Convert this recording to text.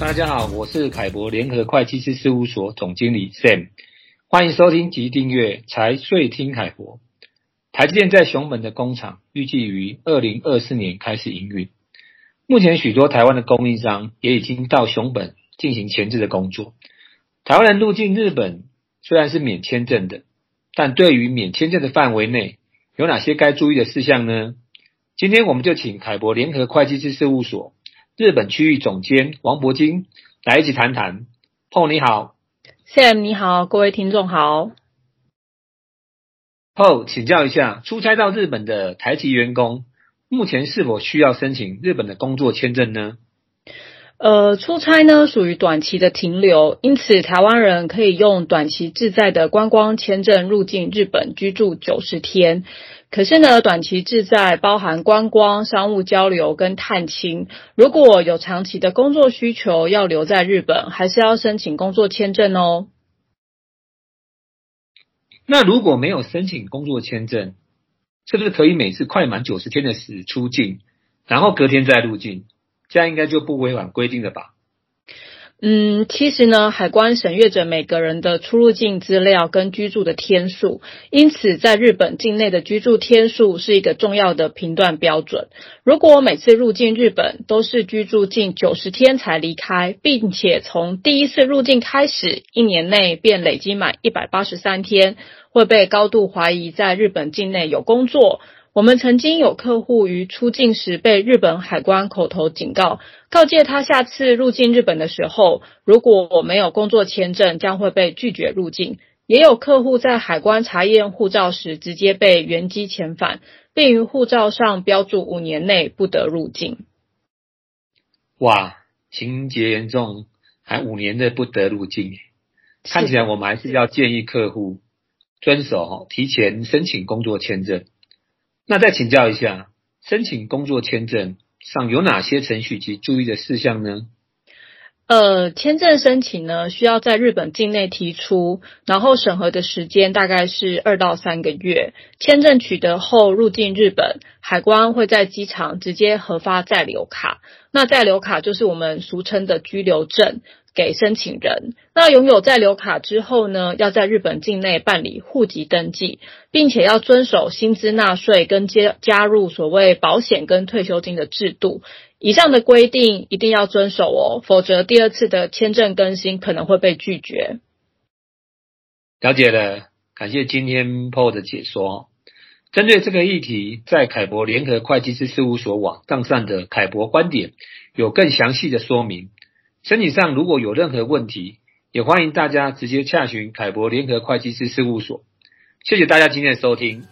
大家好，我是凯博联合会计师事务所总经理 Sam，欢迎收听及订阅财税听凯博。台积电在熊本的工厂预计于二零二四年开始营运。目前许多台湾的供应商也已经到熊本进行前置的工作。台湾人入境日本虽然是免签证的，但对于免签证的范围内有哪些该注意的事项呢？今天我们就请凯博联合会计师事务所日本区域总监王博金来一起谈谈。Paul 你好，Sam 你好，各位听众好。Paul 请教一下，出差到日本的台籍员工。目前是否需要申请日本的工作签证呢？呃，出差呢属于短期的停留，因此台湾人可以用短期滞在的观光签证入境日本居住九十天。可是呢，短期滞在包含观光、商务交流跟探亲。如果有长期的工作需求要留在日本，还是要申请工作签证哦。那如果没有申请工作签证？是不是可以每次快满九十天的时出境，然后隔天再入境？这样应该就不违反规定了吧？嗯，其实呢，海关审阅着每个人的出入境资料跟居住的天数，因此在日本境内的居住天数是一个重要的评断标准。如果每次入境日本都是居住近九十天才离开，并且从第一次入境开始一年内便累积满一百八十三天。会被高度怀疑在日本境内有工作。我们曾经有客户于出境时被日本海关口头警告，告诫他下次入境日本的时候，如果我没有工作签证，将会被拒绝入境。也有客户在海关查验护照时，直接被原机遣返，并于护照上标注五年内不得入境。哇，情节严重，还五年内不得入境，看起来我们还是要建议客户。遵守提前申请工作签证。那再请教一下，申请工作签证上有哪些程序及注意的事项呢？呃，签证申请呢，需要在日本境内提出，然后审核的时间大概是二到三个月。签证取得后入境日本，海关会在机场直接核发在留卡。那在留卡就是我们俗称的居留证。给申请人，那拥有在留卡之后呢，要在日本境内办理户籍登记，并且要遵守薪资纳税跟加加入所谓保险跟退休金的制度。以上的规定一定要遵守哦，否则第二次的签证更新可能会被拒绝。了解了，感谢今天 Paul 的解说。针对这个议题，在凯博联合会计师事务所网站上的凯博观点有更详细的说明。申请上如果有任何问题，也欢迎大家直接洽询凯博联合会计师事务所。谢谢大家今天的收听。